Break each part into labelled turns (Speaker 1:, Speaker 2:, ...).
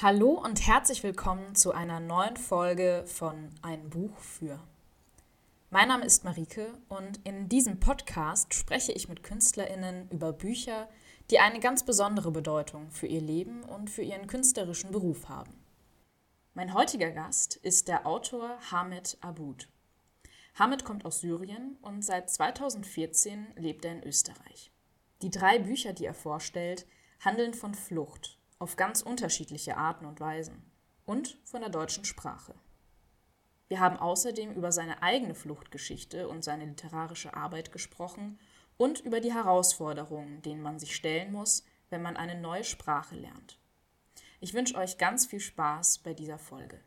Speaker 1: Hallo und herzlich willkommen zu einer neuen Folge von Ein Buch für. Mein Name ist Marike und in diesem Podcast spreche ich mit KünstlerInnen über Bücher, die eine ganz besondere Bedeutung für ihr Leben und für ihren künstlerischen Beruf haben. Mein heutiger Gast ist der Autor Hamid Aboud. Hamid kommt aus Syrien und seit 2014 lebt er in Österreich. Die drei Bücher, die er vorstellt, handeln von Flucht auf ganz unterschiedliche Arten und Weisen und von der deutschen Sprache. Wir haben außerdem über seine eigene Fluchtgeschichte und seine literarische Arbeit gesprochen und über die Herausforderungen, denen man sich stellen muss, wenn man eine neue Sprache lernt. Ich wünsche euch ganz viel Spaß bei dieser Folge.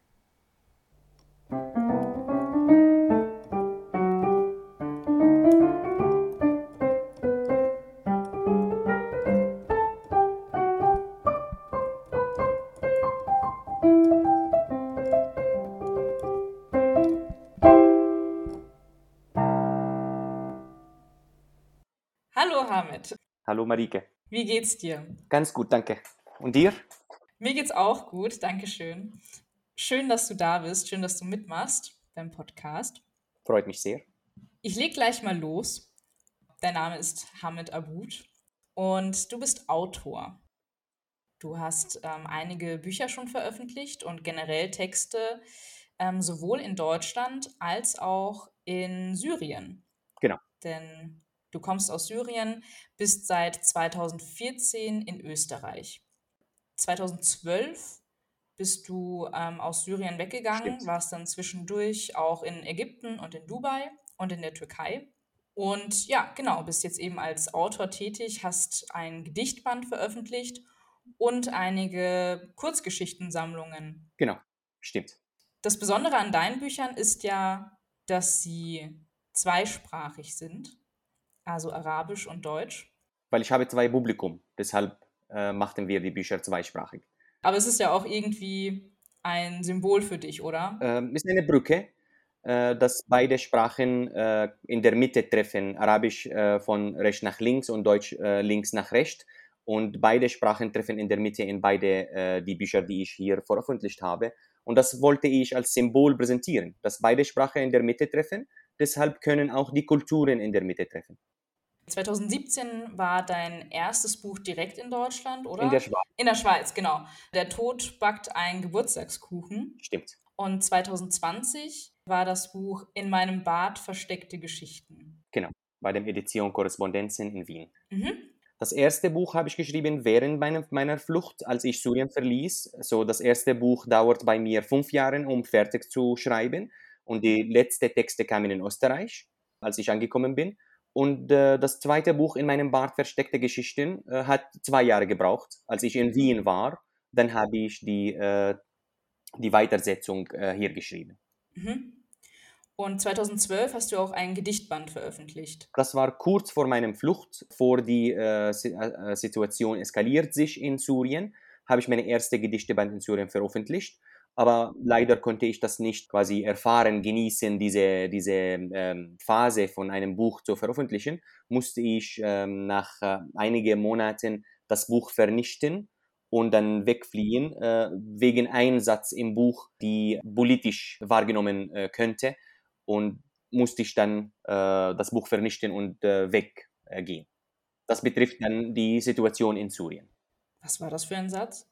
Speaker 2: Marike.
Speaker 1: Wie geht's dir?
Speaker 2: Ganz gut, danke. Und dir?
Speaker 1: Mir geht's auch gut, danke schön. Schön, dass du da bist, schön, dass du mitmachst beim Podcast.
Speaker 2: Freut mich sehr.
Speaker 1: Ich leg gleich mal los. Dein Name ist Hamid Aboud und du bist Autor. Du hast ähm, einige Bücher schon veröffentlicht und generell Texte ähm, sowohl in Deutschland als auch in Syrien.
Speaker 2: Genau.
Speaker 1: Denn Du kommst aus Syrien, bist seit 2014 in Österreich. 2012 bist du ähm, aus Syrien weggegangen, Stimmt. warst dann zwischendurch auch in Ägypten und in Dubai und in der Türkei. Und ja, genau, bist jetzt eben als Autor tätig, hast ein Gedichtband veröffentlicht und einige Kurzgeschichtensammlungen.
Speaker 2: Genau, stimmt.
Speaker 1: Das Besondere an deinen Büchern ist ja, dass sie zweisprachig sind also Arabisch und Deutsch?
Speaker 2: Weil ich habe zwei Publikum, deshalb äh, machten wir die Bücher zweisprachig.
Speaker 1: Aber es ist ja auch irgendwie ein Symbol für dich, oder?
Speaker 2: Ähm, ist eine Brücke, äh, dass beide Sprachen äh, in der Mitte treffen. Arabisch äh, von rechts nach links und Deutsch äh, links nach rechts. Und beide Sprachen treffen in der Mitte in beide äh, die Bücher, die ich hier veröffentlicht habe. Und das wollte ich als Symbol präsentieren, dass beide Sprachen in der Mitte treffen. Deshalb können auch die Kulturen in der Mitte treffen.
Speaker 1: 2017 war dein erstes Buch direkt in Deutschland, oder?
Speaker 2: In der Schweiz.
Speaker 1: In der Schweiz, genau. Der Tod backt einen Geburtstagskuchen.
Speaker 2: Stimmt.
Speaker 1: Und 2020 war das Buch In meinem Bad versteckte Geschichten.
Speaker 2: Genau, bei der Edition Korrespondenzen in Wien. Mhm. Das erste Buch habe ich geschrieben während meiner, meiner Flucht, als ich Syrien verließ. So, das erste Buch dauert bei mir fünf Jahre, um fertig zu schreiben. Und die letzten Texte kamen in Österreich, als ich angekommen bin. Und äh, das zweite Buch in meinem Bad Versteckte Geschichten äh, hat zwei Jahre gebraucht. Als ich in Wien war, dann habe ich die, äh, die Weitersetzung äh, hier geschrieben.
Speaker 1: Mhm. Und 2012 hast du auch ein Gedichtband veröffentlicht.
Speaker 2: Das war kurz vor meinem Flucht, vor die äh, äh, Situation eskaliert sich in Syrien, habe ich meine erste Gedichteband in Syrien veröffentlicht aber leider konnte ich das nicht quasi erfahren, genießen, diese, diese ähm, Phase von einem Buch zu veröffentlichen, musste ich ähm, nach äh, einigen Monaten das Buch vernichten und dann wegfliehen, äh, wegen Einsatz im Buch, die politisch wahrgenommen äh, könnte und musste ich dann äh, das Buch vernichten und äh, weggehen. das betrifft dann die Situation in Syrien.
Speaker 1: Was war das für ein Satz?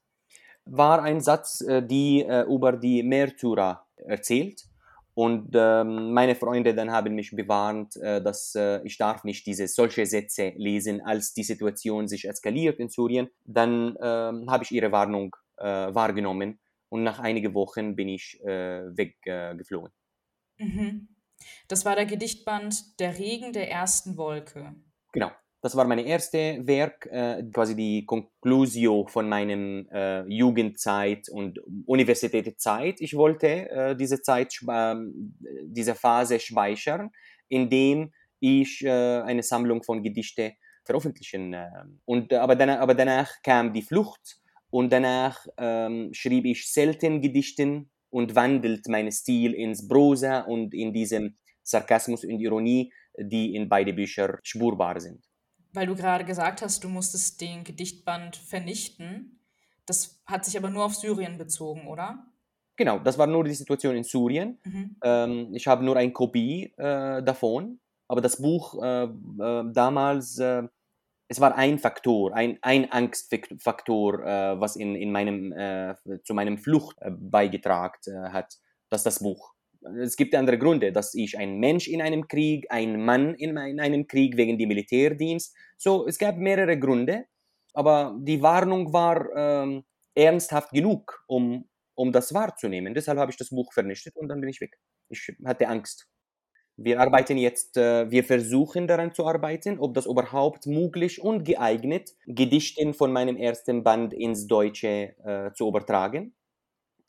Speaker 2: War ein Satz, äh, die äh, über die Märtyrer erzählt. Und ähm, meine Freunde dann haben mich bewarnt, äh, dass äh, ich darf nicht diese solche Sätze lesen, als die Situation sich eskaliert in Syrien. Dann ähm, habe ich ihre Warnung äh, wahrgenommen und nach einigen Wochen bin ich äh, weggeflogen.
Speaker 1: Mhm. Das war der Gedichtband Der Regen der ersten Wolke.
Speaker 2: Genau. Das war mein erstes Werk, äh, quasi die Conclusio von meinem äh, Jugendzeit und Universitätszeit. Ich wollte äh, diese Zeit, ähm, diese Phase speichern, indem ich äh, eine Sammlung von Gedichten veröffentlichen. Äh, und, aber, danach, aber danach kam die Flucht und danach ähm, schrieb ich selten Gedichten und wandelt meinen Stil ins Prosa und in diesem Sarkasmus und Ironie, die in beide Bücher spurbar sind
Speaker 1: weil du gerade gesagt hast, du musstest den Gedichtband vernichten. Das hat sich aber nur auf Syrien bezogen, oder?
Speaker 2: Genau, das war nur die Situation in Syrien. Mhm. Ähm, ich habe nur eine Kopie äh, davon, aber das Buch äh, äh, damals, äh, es war ein Faktor, ein, ein Angstfaktor, äh, was in, in meinem, äh, zu meinem Flucht beigetragen hat, dass das Buch. Es gibt andere Gründe, dass ich ein Mensch in einem Krieg, ein Mann in, in einem Krieg wegen dem Militärdienst. So, es gab mehrere Gründe, aber die Warnung war ähm, ernsthaft genug, um, um das wahrzunehmen. Deshalb habe ich das Buch vernichtet und dann bin ich weg. Ich hatte Angst. Wir arbeiten jetzt, äh, wir versuchen daran zu arbeiten, ob das überhaupt möglich und geeignet, Gedichten von meinem ersten Band ins Deutsche äh, zu übertragen.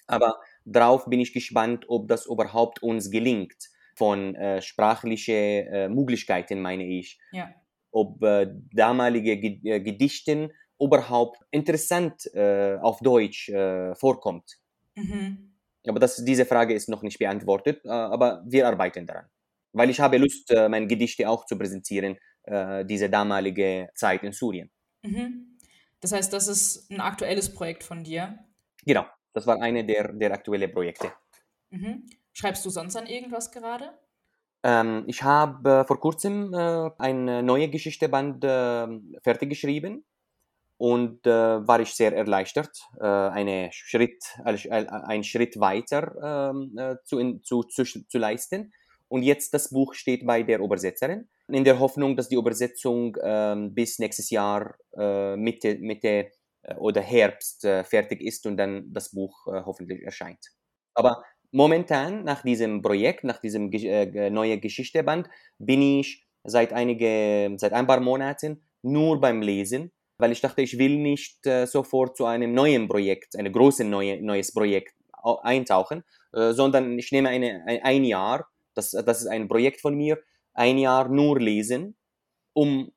Speaker 2: Aber darauf bin ich gespannt, ob das überhaupt uns gelingt, von äh, sprachlichen äh, Möglichkeiten meine ich. Ja. Ob äh, damalige äh, Gedichten überhaupt interessant äh, auf Deutsch äh, vorkommt. Mhm. Aber das, diese Frage ist noch nicht beantwortet, aber wir arbeiten daran. Weil ich habe Lust, meine Gedichte auch zu präsentieren, diese damalige Zeit in Syrien.
Speaker 1: Mhm. Das heißt, das ist ein aktuelles Projekt von dir?
Speaker 2: Genau. Das war eine der, der aktuellen Projekte.
Speaker 1: Mhm. Schreibst du sonst an irgendwas gerade?
Speaker 2: Ähm, ich habe vor kurzem äh, eine neue Geschichteband äh, fertig geschrieben und äh, war ich sehr erleichtert, äh, Schritt, äh, einen Schritt weiter ähm, äh, zu, in, zu, zu, zu leisten. Und jetzt das Buch steht bei der Übersetzerin, in der Hoffnung, dass die Übersetzung ähm, bis nächstes Jahr Mitte, Mitte äh, oder Herbst äh, fertig ist und dann das Buch äh, hoffentlich erscheint. Aber momentan, nach diesem Projekt, nach diesem äh, neuen Geschichteband, bin ich seit, einige, seit ein paar Monaten nur beim Lesen, weil ich dachte, ich will nicht äh, sofort zu einem neuen Projekt, ein großes neue, neues Projekt eintauchen, äh, sondern ich nehme eine, ein, ein Jahr, das, das ist ein Projekt von mir, ein Jahr nur lesen, um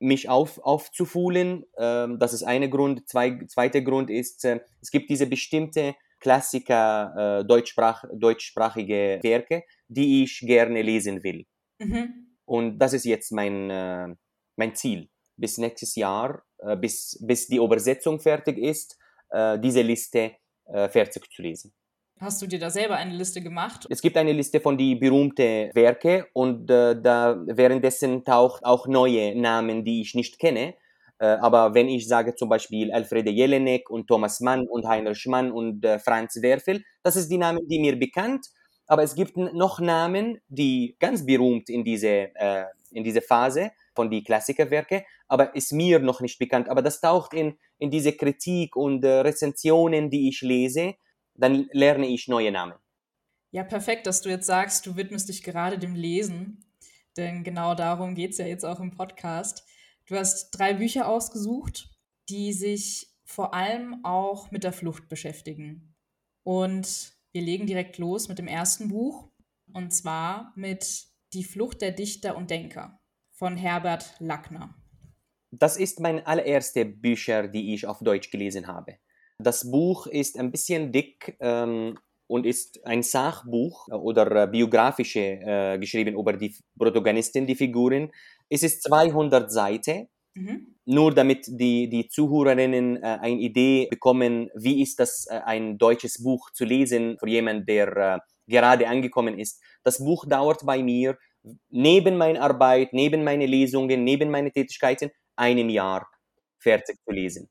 Speaker 2: mich auf, aufzufühlen. Ähm, das ist eine Grund. Zwei, zweiter Grund ist, äh, es gibt diese bestimmte Klassiker, äh, deutschsprach, deutschsprachige Werke, die ich gerne lesen will. Mhm. Und das ist jetzt mein, äh, mein Ziel. Bis nächstes Jahr, äh, bis, bis die Übersetzung fertig ist, äh, diese Liste äh, fertig zu lesen.
Speaker 1: Hast du dir da selber eine Liste gemacht?
Speaker 2: Es gibt eine Liste von die berühmten Werke und äh, da währenddessen taucht auch neue Namen, die ich nicht kenne. Äh, aber wenn ich sage zum Beispiel Alfrede Jelinek und Thomas Mann und Heinrich Mann und äh, Franz Werfel, das ist die Namen, die mir bekannt. Aber es gibt noch Namen, die ganz berühmt in diese, äh, in diese Phase von die Klassikerwerke, aber ist mir noch nicht bekannt. Aber das taucht in, in diese Kritik und äh, Rezensionen, die ich lese dann lerne ich neue Namen.
Speaker 1: Ja, perfekt, dass du jetzt sagst, du widmest dich gerade dem Lesen, denn genau darum geht es ja jetzt auch im Podcast. Du hast drei Bücher ausgesucht, die sich vor allem auch mit der Flucht beschäftigen. Und wir legen direkt los mit dem ersten Buch, und zwar mit Die Flucht der Dichter und Denker von Herbert Lackner.
Speaker 2: Das ist mein allererste Bücher, die ich auf Deutsch gelesen habe. Das Buch ist ein bisschen dick ähm, und ist ein Sachbuch oder äh, biografische äh, geschrieben über die Protagonisten, die Figuren. Es ist 200 Seiten. Mhm. Nur damit die, die Zuhörerinnen äh, eine Idee bekommen, wie ist das, äh, ein deutsches Buch zu lesen für jemanden, der äh, gerade angekommen ist. Das Buch dauert bei mir neben meiner Arbeit, neben meinen Lesungen, neben meinen Tätigkeiten, einem Jahr fertig zu lesen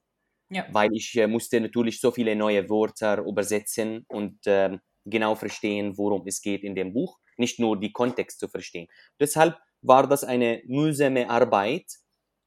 Speaker 2: ja. weil ich äh, musste natürlich so viele neue Wörter übersetzen und äh, genau verstehen, worum es geht in dem Buch, nicht nur die Kontext zu verstehen. Deshalb war das eine mühsame Arbeit,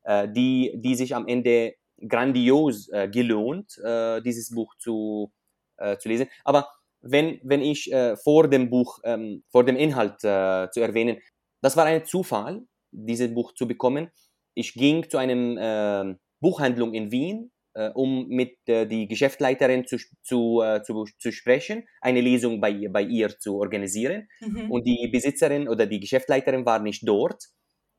Speaker 2: äh, die, die sich am Ende grandios äh, gelohnt, äh, dieses Buch zu, äh, zu lesen. Aber wenn, wenn ich vor dem Buch, ähm, vor dem Inhalt zu erwähnen, das war ein Zufall, dieses Buch zu bekommen. Ich ging zu einer äh, Buchhandlung in Wien um mit äh, die Geschäftsleiterin zu, zu, äh, zu, zu sprechen, eine Lesung bei, bei ihr zu organisieren. Mhm. Und die Besitzerin oder die Geschäftsleiterin war nicht dort.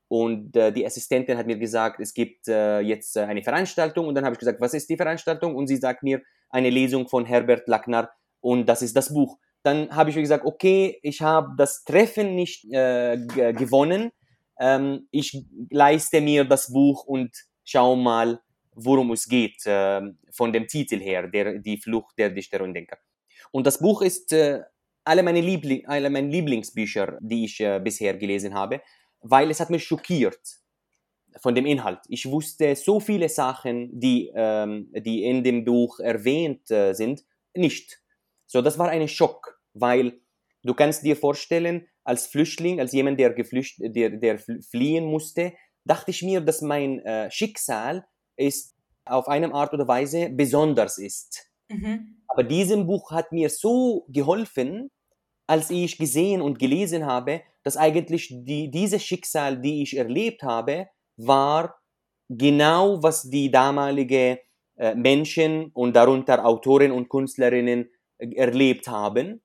Speaker 2: Und äh, die Assistentin hat mir gesagt, es gibt äh, jetzt äh, eine Veranstaltung. Und dann habe ich gesagt, was ist die Veranstaltung? Und sie sagt mir, eine Lesung von Herbert Lackner und das ist das Buch. Dann habe ich gesagt, okay, ich habe das Treffen nicht gewonnen. Ähm, ich leiste mir das Buch und schau mal, worum es geht, äh, von dem Titel her, der, die Flucht der Dichter und Denker. Und das Buch ist äh, alle, meine Liebling, alle meine Lieblingsbücher, die ich äh, bisher gelesen habe, weil es hat mich schockiert von dem Inhalt. Ich wusste so viele Sachen, die, ähm, die in dem Buch erwähnt äh, sind, nicht. So, das war ein Schock, weil du kannst dir vorstellen, als Flüchtling, als jemand, der, geflücht, der, der fliehen musste, dachte ich mir, dass mein Schicksal ist auf eine Art oder Weise besonders ist. Mhm. Aber diesem Buch hat mir so geholfen, als ich gesehen und gelesen habe, dass eigentlich die, dieses Schicksal, die ich erlebt habe, war genau, was die damalige äh, Menschen und darunter Autoren und Künstlerinnen äh, erlebt haben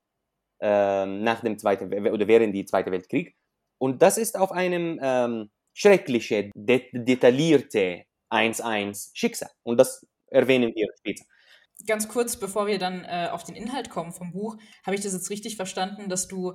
Speaker 2: äh, nach dem Zweiten oder während des Zweiten Weltkrieg. Und das ist auf einem ähm, schreckliche, de detaillierte 1-1 Schicksal. Und das erwähnen wir später.
Speaker 1: Ganz kurz, bevor wir dann äh, auf den Inhalt kommen vom Buch, habe ich das jetzt richtig verstanden, dass du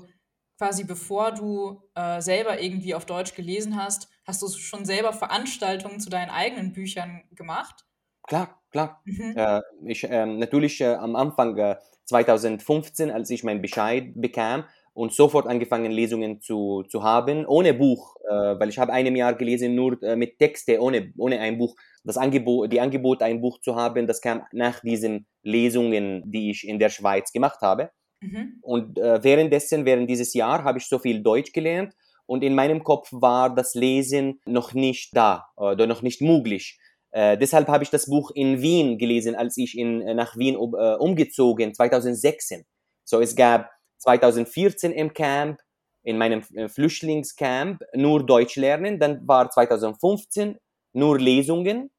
Speaker 1: quasi bevor du äh, selber irgendwie auf Deutsch gelesen hast, hast du schon selber Veranstaltungen zu deinen eigenen Büchern gemacht?
Speaker 2: Klar, klar. Mhm. Äh, ich, ähm, natürlich äh, am Anfang 2015, äh, als ich meinen Bescheid bekam und sofort angefangen Lesungen zu, zu haben, ohne Buch, äh, weil ich habe einem Jahr gelesen nur äh, mit Texte, ohne, ohne ein Buch. Das Angebot, die Angebot, ein Buch zu haben, das kam nach diesen Lesungen, die ich in der Schweiz gemacht habe. Mhm. Und äh, währenddessen, während dieses Jahr, habe ich so viel Deutsch gelernt und in meinem Kopf war das Lesen noch nicht da oder noch nicht möglich. Äh, deshalb habe ich das Buch in Wien gelesen, als ich in, äh, nach Wien um, äh, umgezogen, 2016. So, es gab 2014 im Camp, in meinem äh, Flüchtlingscamp, nur Deutsch lernen. Dann war 2015 nur Lesungen,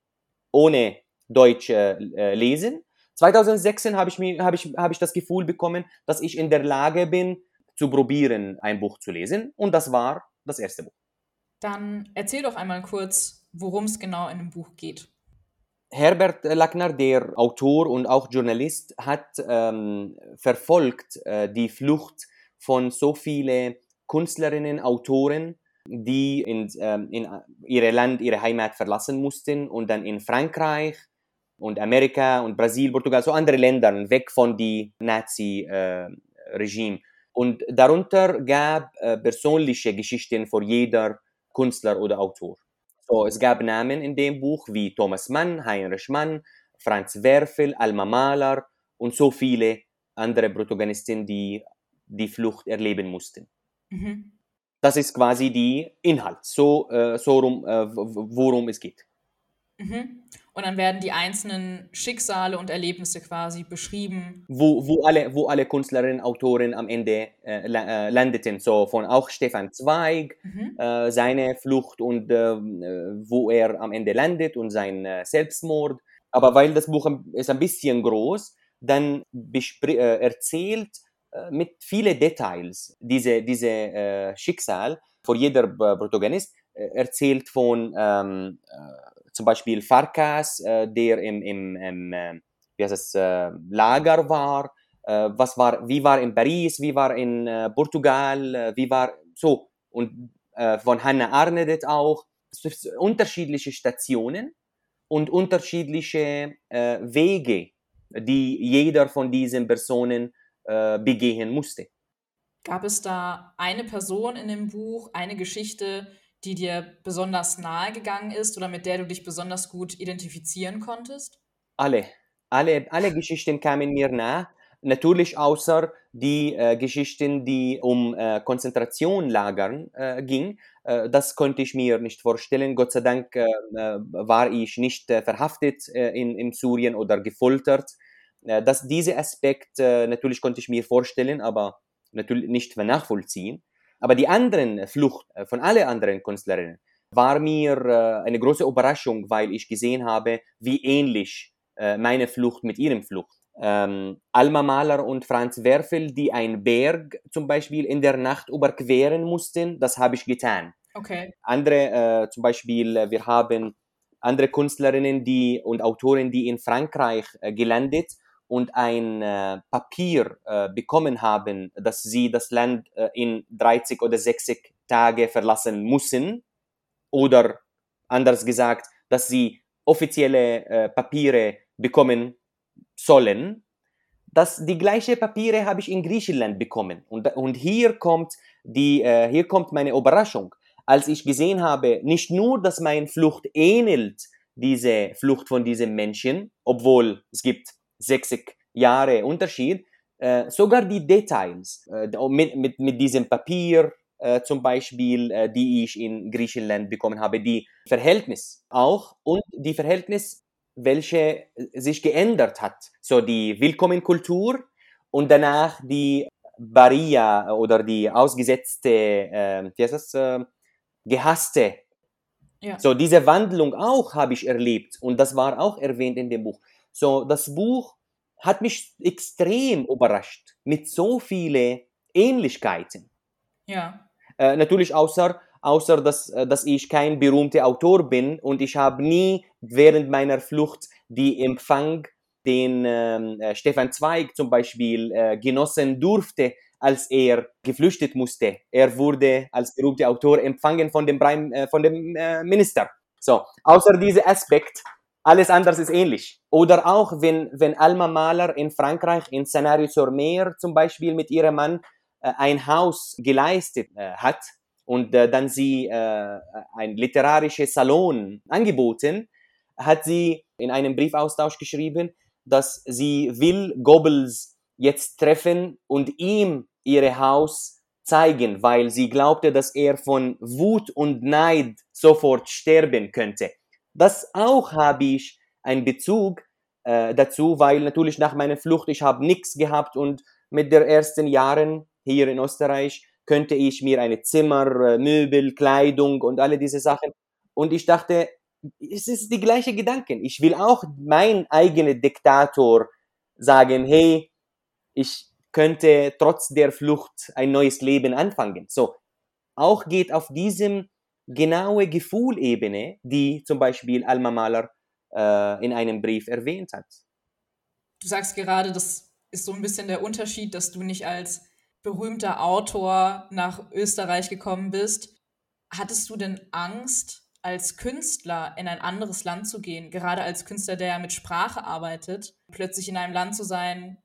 Speaker 2: ohne Deutsch äh, lesen. 2016 habe ich, hab ich, hab ich das Gefühl bekommen, dass ich in der Lage bin, zu probieren, ein Buch zu lesen. Und das war das erste Buch.
Speaker 1: Dann erzähl doch einmal kurz, worum es genau in dem Buch geht.
Speaker 2: Herbert Lackner, der Autor und auch Journalist, hat ähm, verfolgt äh, die Flucht von so vielen Künstlerinnen, Autoren, die in, ähm, in ihr Land, ihre Heimat verlassen mussten und dann in Frankreich, und Amerika und Brasil, Portugal, so andere Länder, weg von die Nazi-Regime. Äh, und darunter gab äh, persönliche Geschichten für jeder Künstler oder Autor. So, es gab Namen in dem Buch wie Thomas Mann, Heinrich Mann, Franz Werfel, Alma Mahler und so viele andere Protagonisten, die die Flucht erleben mussten. Mhm. Das ist quasi die Inhalt, so, äh, so rum, äh, worum es geht.
Speaker 1: Mhm. Und dann werden die einzelnen Schicksale und Erlebnisse quasi beschrieben.
Speaker 2: Wo, wo, alle, wo alle Künstlerinnen, Autoren am Ende äh, äh, landeten. So von auch Stefan Zweig, mhm. äh, seine Flucht und äh, wo er am Ende landet und sein äh, Selbstmord. Aber weil das Buch ist ein bisschen groß, dann äh, erzählt mit vielen Details diese, diese Schicksal vor jeder Protagonist erzählt von ähm, zum Beispiel Farkas, äh, der im, im, im äh, wie heißt es, äh, Lager war, äh, was war, wie war in Paris, wie war in äh, Portugal, äh, wie war so. Und von Hannah Arnedet auch. Unterschiedliche Stationen und unterschiedliche Wege, die jeder von diesen Personen begehen musste.
Speaker 1: Gab es da eine Person in dem Buch, eine Geschichte, die dir besonders nahe gegangen ist oder mit der du dich besonders gut identifizieren konntest?
Speaker 2: Alle. Alle, alle Geschichten kamen mir nah. Natürlich außer die äh, Geschichten, die um äh, Konzentrationslagern äh, ging. Äh, das konnte ich mir nicht vorstellen. Gott sei Dank äh, äh, war ich nicht verhaftet in, in Syrien oder gefoltert. dass dieser Aspekt natürlich konnte ich mir vorstellen, aber natürlich nicht nachvollziehen. Aber die anderen Flucht äh, von allen anderen Künstlerinnen war mir äh, eine große Überraschung, weil ich gesehen habe, wie ähnlich äh, meine Flucht mit ihrem Flucht. Ähm, Alma Mahler und Franz Werfel, die einen Berg zum Beispiel in der Nacht überqueren mussten, das habe ich getan.
Speaker 1: Okay.
Speaker 2: Andere, äh, zum Beispiel, wir haben andere Künstlerinnen die, und Autoren, die in Frankreich äh, gelandet und ein äh, Papier äh, bekommen haben, dass sie das Land äh, in 30 oder 60 Tage verlassen müssen oder anders gesagt, dass sie offizielle äh, Papiere bekommen sollen. Das, die gleichen Papiere habe ich in Griechenland bekommen. Und, und hier, kommt die, äh, hier kommt meine Überraschung. Als ich gesehen habe, nicht nur, dass meine Flucht ähnelt diese Flucht von diesem Menschen, obwohl es gibt 60 Jahre Unterschied, äh, sogar die Details äh, mit, mit, mit diesem Papier äh, zum Beispiel, die ich in Griechenland bekommen habe, die Verhältnis auch und die Verhältnis, welche sich geändert hat. So die Willkommenkultur und danach die Baria oder die ausgesetzte, äh, wie heißt das, äh, gehasste ja. So, diese Wandlung auch habe ich erlebt und das war auch erwähnt in dem Buch. So, das Buch hat mich extrem überrascht mit so vielen Ähnlichkeiten.
Speaker 1: Ja.
Speaker 2: Äh, natürlich außer, außer dass, äh, dass ich kein berühmter Autor bin und ich habe nie während meiner Flucht die Empfang, den ähm, äh, Stefan Zweig zum Beispiel äh, genossen durfte, als er geflüchtet musste. Er wurde als berühmter Autor empfangen von dem, Prime, äh, von dem äh, Minister. So, außer diesem Aspekt, alles andere ist ähnlich. Oder auch, wenn, wenn Alma Mahler in Frankreich in Scenario-sur-Mer zum Beispiel mit ihrem Mann äh, ein Haus geleistet äh, hat und äh, dann sie äh, ein literarisches Salon angeboten, hat sie in einem Briefaustausch geschrieben, dass sie will Goebbels jetzt treffen und ihm ihr Haus zeigen, weil sie glaubte, dass er von Wut und Neid sofort sterben könnte. Das auch habe ich einen Bezug äh, dazu, weil natürlich nach meiner Flucht ich habe nichts gehabt und mit den ersten Jahren hier in Österreich könnte ich mir eine Zimmer, äh, Möbel, Kleidung und alle diese Sachen. Und ich dachte, es ist die gleiche Gedanken. Ich will auch mein eigener Diktator sagen, hey, ich könnte trotz der Flucht ein neues Leben anfangen. So, auch geht auf diesem genaue Gefühlebene, die zum Beispiel Alma Mahler äh, in einem Brief erwähnt hat.
Speaker 1: Du sagst gerade, das ist so ein bisschen der Unterschied, dass du nicht als berühmter Autor nach Österreich gekommen bist. Hattest du denn Angst, als Künstler in ein anderes Land zu gehen, gerade als Künstler, der ja mit Sprache arbeitet, plötzlich in einem Land zu sein,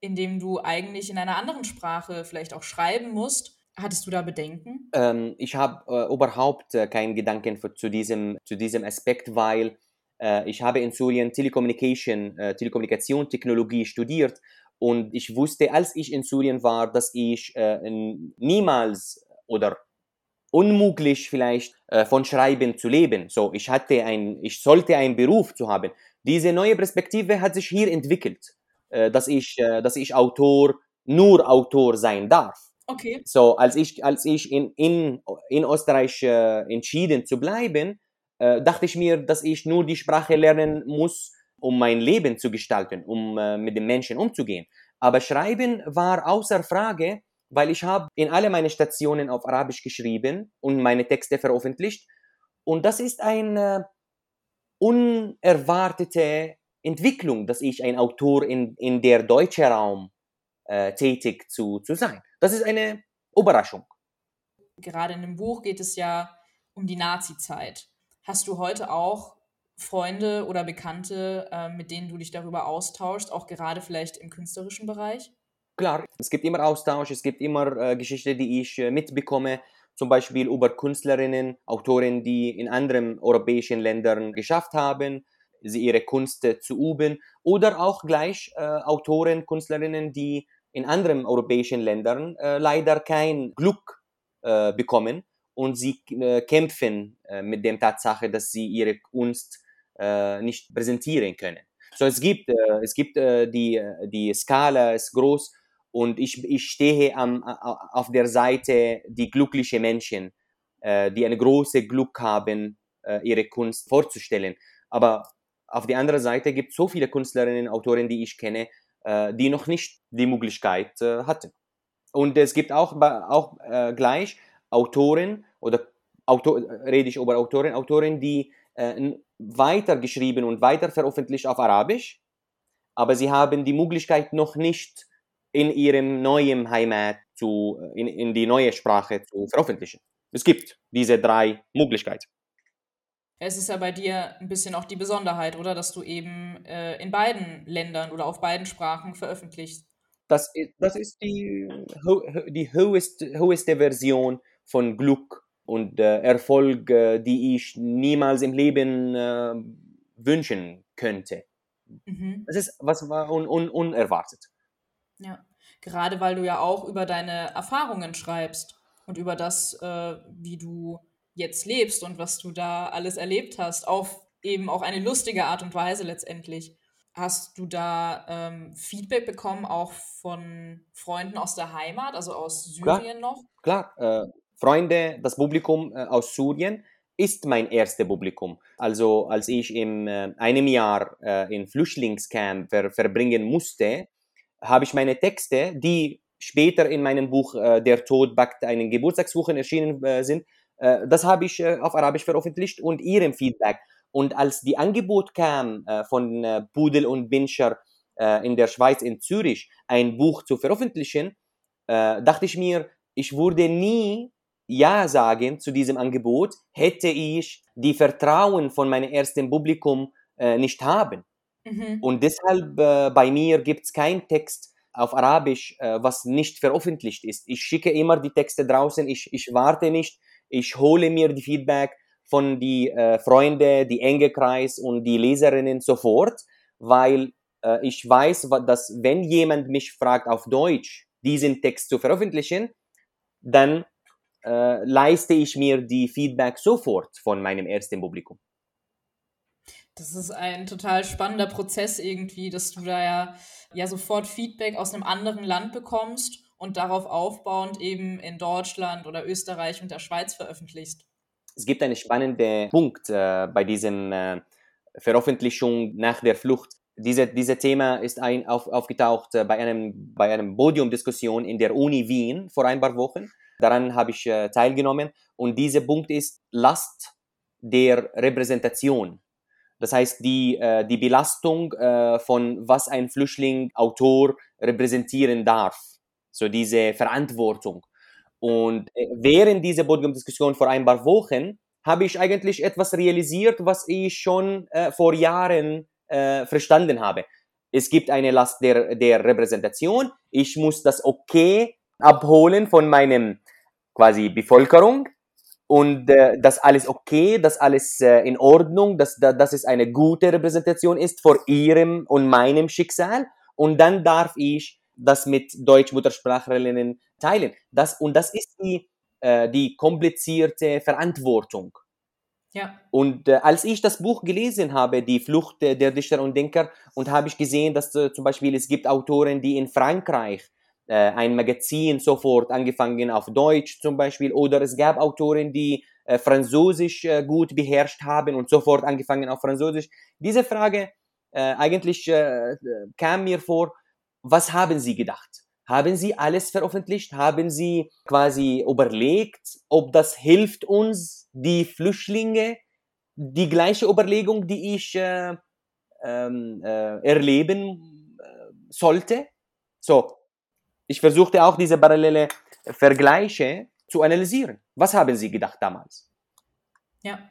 Speaker 1: in dem du eigentlich in einer anderen Sprache vielleicht auch schreiben musst. Hattest du da Bedenken?
Speaker 2: Ähm, ich habe äh, überhaupt äh, keinen Gedanken für, zu, diesem, zu diesem Aspekt, weil äh, ich habe in Syrien Telecommunication, äh, Telekommunikation, Technologie studiert und ich wusste, als ich in Syrien war, dass ich äh, niemals oder unmöglich vielleicht äh, von Schreiben zu leben. So, ich hatte ein, ich sollte einen Beruf zu haben. Diese neue Perspektive hat sich hier entwickelt. Äh, dass ich, dass ich Autor, nur Autor sein darf.
Speaker 1: Okay.
Speaker 2: So, als ich, als ich in, in, in Österreich äh, entschieden zu bleiben, äh, dachte ich mir, dass ich nur die Sprache lernen muss, um mein Leben zu gestalten, um äh, mit den Menschen umzugehen. Aber Schreiben war außer Frage, weil ich habe in alle meine Stationen auf Arabisch geschrieben und meine Texte veröffentlicht. Und das ist eine unerwartete Entwicklung, dass ich ein Autor in, in der deutschen Raum äh, tätig zu, zu sein. Das ist eine Überraschung.
Speaker 1: Gerade in dem Buch geht es ja um die Nazi-Zeit. Hast du heute auch Freunde oder Bekannte, äh, mit denen du dich darüber austauschst, auch gerade vielleicht im künstlerischen Bereich?
Speaker 2: Klar, es gibt immer Austausch, es gibt immer äh, Geschichten, die ich äh, mitbekomme, zum Beispiel über Künstlerinnen, Autoren, die in anderen europäischen Ländern geschafft haben sie ihre Kunst äh, zu üben oder auch gleich äh, Autoren, Künstlerinnen, die in anderen europäischen Ländern äh, leider kein Glück äh, bekommen und sie äh, kämpfen äh, mit der Tatsache, dass sie ihre Kunst nicht präsentieren können. So es gibt es gibt die die Skala ist groß und ich, ich stehe am, auf der Seite die glücklichen Menschen, die eine große Glück haben, ihre Kunst vorzustellen. Aber auf der anderen Seite gibt es so viele Künstlerinnen und Autoren, die ich kenne, äh, die noch nicht die Möglichkeit äh, hatten. Und es gibt auch, auch äh, gleich Autoren oder Autor, rede ich über Autoren, Autoren, die äh, weiter und weiter veröffentlicht auf Arabisch, aber sie haben die Möglichkeit noch nicht in ihrem neuen Heimat zu, in, in die neue Sprache zu veröffentlichen. Es gibt diese drei Möglichkeiten.
Speaker 1: Es ist ja bei dir ein bisschen auch die Besonderheit, oder? Dass du eben äh, in beiden Ländern oder auf beiden Sprachen veröffentlichst.
Speaker 2: Das, das ist die, die höchste, höchste Version von Glück und äh, Erfolg, äh, die ich niemals im Leben äh, wünschen könnte. Mhm. Das ist was war un, un, unerwartet.
Speaker 1: Ja, gerade weil du ja auch über deine Erfahrungen schreibst und über das, äh, wie du jetzt lebst und was du da alles erlebt hast, auf eben auch eine lustige Art und Weise letztendlich. Hast du da ähm, Feedback bekommen, auch von Freunden aus der Heimat, also aus Syrien
Speaker 2: klar,
Speaker 1: noch?
Speaker 2: Klar, äh, Freunde, das Publikum äh, aus Syrien ist mein erstes Publikum. Also als ich in äh, einem Jahr äh, in Flüchtlingscamp ver verbringen musste, habe ich meine Texte, die später in meinem Buch äh, Der Tod backt einen Geburtstagskuchen erschienen äh, sind, das habe ich äh, auf Arabisch veröffentlicht und ihrem Feedback. Und als die Angebot kam äh, von Pudel und Binscher in der Schweiz, in Zürich, ein Buch zu veröffentlichen, dachte ich mir, ich würde nie Ja sagen zu diesem Angebot, hätte ich die Vertrauen von meinem ersten Publikum nicht haben. Mhm. Und deshalb bei mir gibt es keinen Text auf Arabisch, was nicht veröffentlicht ist. Ich schicke immer die Texte draußen, ich, ich warte nicht, ich hole mir die Feedback von die äh, Freunde, die enge Kreis und die Leserinnen sofort, weil äh, ich weiß, dass wenn jemand mich fragt auf Deutsch, diesen Text zu veröffentlichen, dann äh, leiste ich mir die Feedback sofort von meinem ersten Publikum.
Speaker 1: Das ist ein total spannender Prozess irgendwie, dass du da ja, ja sofort Feedback aus einem anderen Land bekommst und darauf aufbauend eben in Deutschland oder Österreich und der Schweiz veröffentlichst.
Speaker 2: Es gibt einen spannenden Punkt äh, bei diesem äh, Veröffentlichung nach der Flucht. Diese, dieses Thema ist ein, auf, aufgetaucht äh, bei einem, bei einem Podiumdiskussion in der Uni Wien vor ein paar Wochen. Daran habe ich äh, teilgenommen. Und dieser Punkt ist Last der Repräsentation. Das heißt, die, äh, die Belastung äh, von was ein Flüchtling, Autor repräsentieren darf so diese Verantwortung. Und äh, während dieser Podiumdiskussion vor ein paar Wochen habe ich eigentlich etwas realisiert, was ich schon äh, vor Jahren äh, verstanden habe. Es gibt eine Last der, der Repräsentation. Ich muss das Okay abholen von meinem quasi Bevölkerung und äh, dass alles okay, dass alles äh, in Ordnung, dass, dass es eine gute Repräsentation ist vor ihrem und meinem Schicksal. Und dann darf ich das mit Deutsch-Muttersprachlerinnen teilen. Das, und das ist die, äh, die komplizierte Verantwortung. Ja. Und äh, als ich das Buch gelesen habe, Die Flucht der Dichter und Denker, und habe ich gesehen, dass äh, zum Beispiel es gibt Autoren, die in Frankreich äh, ein Magazin sofort angefangen auf Deutsch zum Beispiel, oder es gab Autoren, die äh, Französisch äh, gut beherrscht haben und sofort angefangen auf Französisch. Diese Frage eigentlich kam mir vor, was haben Sie gedacht? Haben Sie alles veröffentlicht? Haben Sie quasi überlegt, ob das hilft uns, die Flüchtlinge, die gleiche Überlegung, die ich äh, ähm, äh, erleben äh, sollte? So, ich versuchte auch diese parallele Vergleiche zu analysieren. Was haben Sie gedacht damals?
Speaker 1: Ja.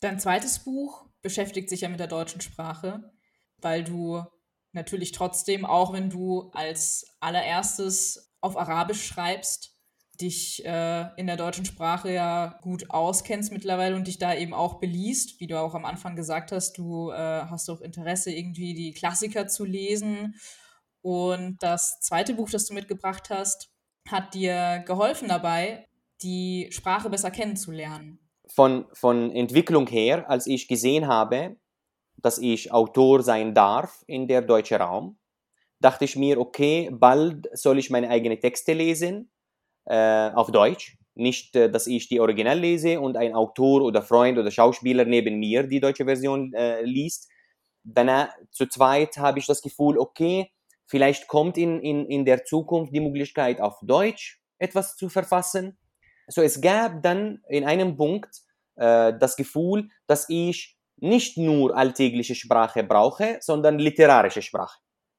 Speaker 1: Dein zweites Buch beschäftigt sich ja mit der deutschen Sprache, weil du natürlich trotzdem, auch wenn du als allererstes auf Arabisch schreibst, dich äh, in der deutschen Sprache ja gut auskennst mittlerweile und dich da eben auch beliest, wie du auch am Anfang gesagt hast, du äh, hast auch Interesse, irgendwie die Klassiker zu lesen. Und das zweite Buch, das du mitgebracht hast, hat dir geholfen dabei, die Sprache besser kennenzulernen.
Speaker 2: Von, von Entwicklung her, als ich gesehen habe, dass ich Autor sein darf in der deutschen Raum, dachte ich mir, okay, bald soll ich meine eigenen Texte lesen äh, auf Deutsch. Nicht, äh, dass ich die Original lese und ein Autor oder Freund oder Schauspieler neben mir die deutsche Version äh, liest. Danach, zu zweit habe ich das Gefühl, okay, vielleicht kommt in, in, in der Zukunft die Möglichkeit, auf Deutsch etwas zu verfassen. So, es gab dann in einem Punkt äh, das Gefühl, dass ich nicht nur alltägliche Sprache brauche, sondern literarische Sprache.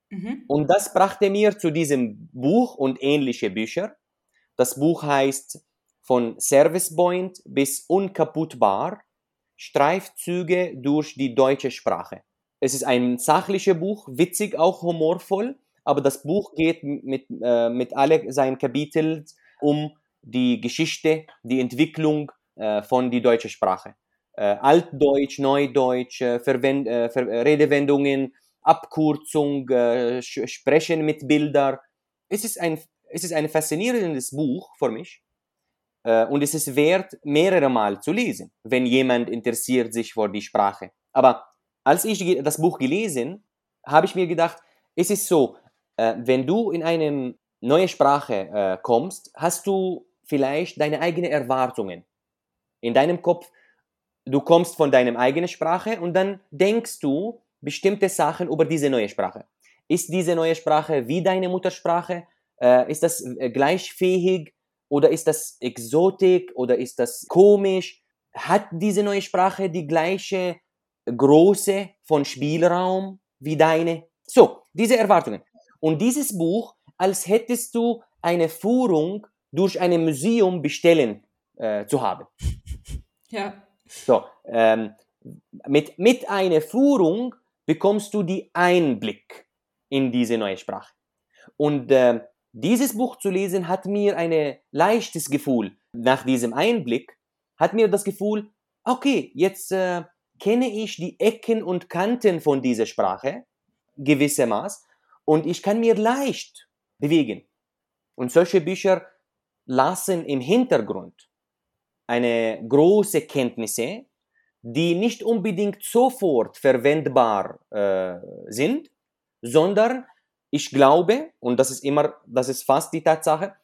Speaker 2: Mhm. Und das brachte mir zu diesem Buch und ähnliche Bücher. Das Buch heißt Von Service Point bis Unkaputtbar, Streifzüge durch die deutsche Sprache. Es ist ein sachliches Buch, witzig, auch humorvoll, aber das Buch geht mit, äh, mit alle seinen Kapiteln um die Geschichte, die Entwicklung äh, von die deutsche Sprache. Äh, Altdeutsch, Neudeutsch, äh, Verwend äh, Ver Redewendungen, Abkürzung, Sprechen mit Bildern. Es ist ein, es ist ein faszinierendes Buch für mich und es ist wert, mehrere Mal zu lesen, wenn jemand interessiert sich für die Sprache. Aber als ich das Buch gelesen, habe ich mir gedacht, es ist so, wenn du in eine neue Sprache kommst, hast du vielleicht deine eigenen Erwartungen in deinem Kopf. Du kommst von deiner eigenen Sprache und dann denkst du bestimmte Sachen über diese neue Sprache. Ist diese neue Sprache wie deine Muttersprache? Äh, ist das äh, gleichfähig oder ist das Exotik oder ist das komisch? Hat diese neue Sprache die gleiche Größe von Spielraum wie deine? So, diese Erwartungen. Und dieses Buch, als hättest du eine Führung durch ein Museum bestellen äh, zu haben.
Speaker 1: Ja.
Speaker 2: So, ähm, mit, mit einer Führung bekommst du die Einblick in diese neue Sprache. Und äh, dieses Buch zu lesen hat mir ein leichtes Gefühl. Nach diesem Einblick hat mir das Gefühl, okay, jetzt äh, kenne ich die Ecken und Kanten von dieser Sprache gewissermaßen und ich kann mir leicht bewegen. Und solche Bücher lassen im Hintergrund eine große Kenntnisse, die nicht unbedingt sofort verwendbar äh, sind, sondern ich glaube, und das ist immer, das ist fast die Tatsache,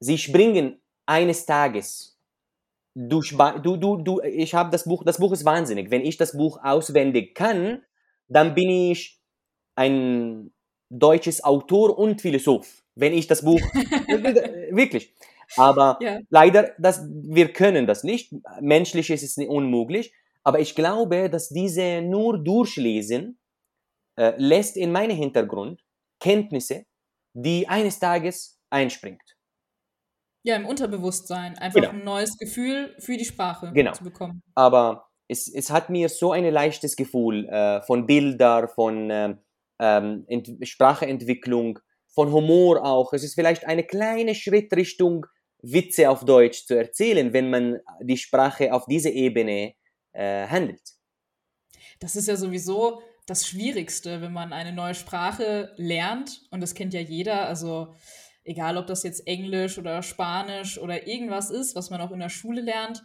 Speaker 2: sie springen eines Tages durch, du, du, du, ich habe das Buch, das Buch ist wahnsinnig. Wenn ich das Buch auswendig kann, dann bin ich ein deutsches Autor und Philosoph. Wenn ich das Buch, wirklich. Aber ja. leider, das, wir können das nicht. Menschlich ist es unmöglich. Aber ich glaube, dass diese nur durchlesen äh, lässt in meinen Hintergrund Kenntnisse, die eines Tages einspringt.
Speaker 1: Ja, im Unterbewusstsein. Einfach genau. ein neues Gefühl für die Sprache
Speaker 2: genau.
Speaker 1: zu bekommen.
Speaker 2: Aber es, es hat mir so ein leichtes Gefühl äh, von Bildern, von äh, ähm, Spracheentwicklung, von Humor auch. Es ist vielleicht eine kleine Schritt Richtung Witze auf Deutsch zu erzählen, wenn man die Sprache auf diese Ebene äh, handelt.
Speaker 1: Das ist ja sowieso das Schwierigste, wenn man eine neue Sprache lernt. Und das kennt ja jeder. Also egal, ob das jetzt Englisch oder Spanisch oder irgendwas ist, was man auch in der Schule lernt.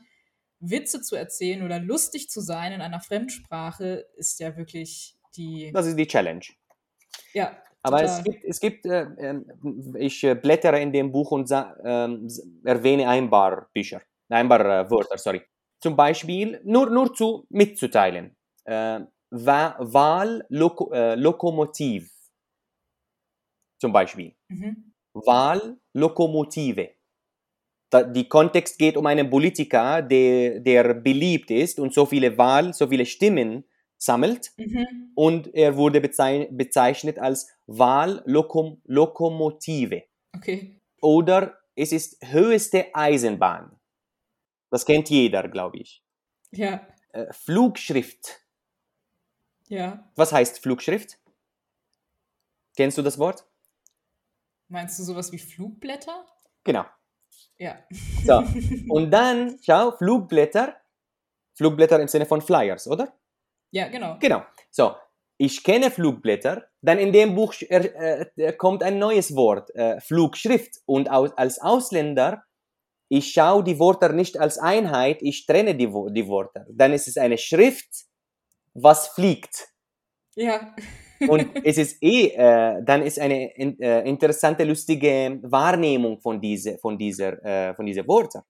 Speaker 1: Witze zu erzählen oder lustig zu sein in einer Fremdsprache ist ja wirklich die.
Speaker 2: Das ist die Challenge.
Speaker 1: Ja.
Speaker 2: Aber es gibt, es gibt äh, ähm, ich äh, blättere in dem Buch und äh, erwähne ein paar Bücher, ein paar äh, Wörter, sorry. Zum Beispiel, nur, nur zu mitzuteilen, äh, Wahl Loko, äh, Lokomotiv. Zum Beispiel. Mhm. Wahl Lokomotive. Da, die Kontext geht um einen Politiker, der, der beliebt ist und so viele Wahl, so viele Stimmen sammelt mhm. und er wurde bezeichnet als Wahllokomotive.
Speaker 1: Okay.
Speaker 2: Oder es ist höchste Eisenbahn. Das kennt jeder, glaube ich.
Speaker 1: Ja.
Speaker 2: Äh, Flugschrift.
Speaker 1: Ja.
Speaker 2: Was heißt Flugschrift? Kennst du das Wort?
Speaker 1: Meinst du sowas wie Flugblätter?
Speaker 2: Genau.
Speaker 1: Ja.
Speaker 2: So. Und dann, schau, Flugblätter. Flugblätter im Sinne von Flyers, oder?
Speaker 1: Ja, genau.
Speaker 2: Genau. So, ich kenne Flugblätter, dann in dem Buch äh, äh, kommt ein neues Wort, äh, Flugschrift. Und aus, als Ausländer, ich schaue die Wörter nicht als Einheit, ich trenne die, die Wörter. Dann ist es eine Schrift, was fliegt.
Speaker 1: Ja.
Speaker 2: Und es ist eh, äh, dann ist eine äh, interessante, lustige Wahrnehmung von, diese, von, dieser, äh, von dieser Wörter.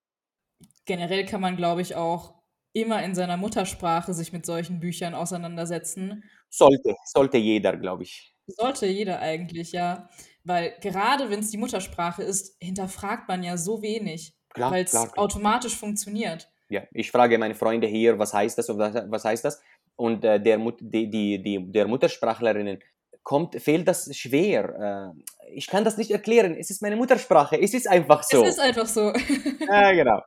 Speaker 1: Generell kann man, glaube ich, auch immer in seiner Muttersprache sich mit solchen Büchern auseinandersetzen.
Speaker 2: Sollte, sollte jeder, glaube ich.
Speaker 1: Sollte jeder eigentlich, ja. Weil gerade wenn es die Muttersprache ist, hinterfragt man ja so wenig, weil es automatisch funktioniert.
Speaker 2: Ja, ich frage meine Freunde hier, was heißt das und was heißt das? Und äh, der, die, die, die, der Muttersprachlerinnen kommt, fehlt das schwer. Äh, ich kann das nicht erklären. Es ist meine Muttersprache. Es ist einfach so.
Speaker 1: Es ist einfach so.
Speaker 2: ja, genau.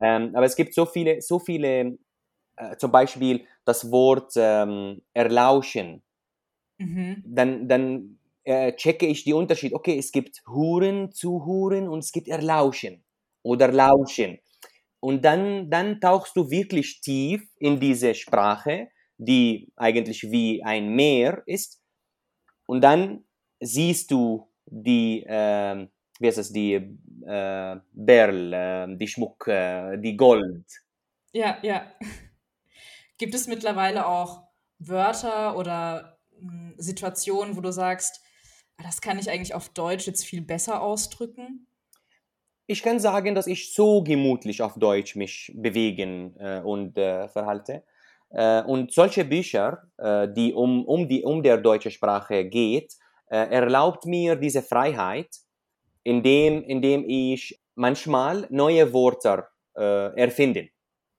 Speaker 2: Ähm, aber es gibt so viele, so viele äh, zum Beispiel das Wort ähm, erlauschen,
Speaker 1: Mhm.
Speaker 2: dann, dann äh, checke ich die Unterschied. Okay, es gibt Huren, Zuhuren und es gibt Erlauschen oder Lauschen. Und dann, dann tauchst du wirklich tief in diese Sprache, die eigentlich wie ein Meer ist. Und dann siehst du die, äh, wie heißt das, die äh, Perl, äh, die Schmuck, äh, die Gold.
Speaker 1: Ja, ja. Gibt es mittlerweile auch Wörter oder mh, Situationen, wo du sagst, "Ah, das kann ich eigentlich auf Deutsch jetzt viel besser ausdrücken?
Speaker 2: Ich kann sagen, dass ich so gemütlich auf Deutsch mich bewegen äh, und äh, verhalte. Äh, und solche Bücher, die um, um, die, um der deutsche Sprache geht, erlaubt mir diese Freiheit, indem, indem ich manchmal neue Wörter äh, erfinde.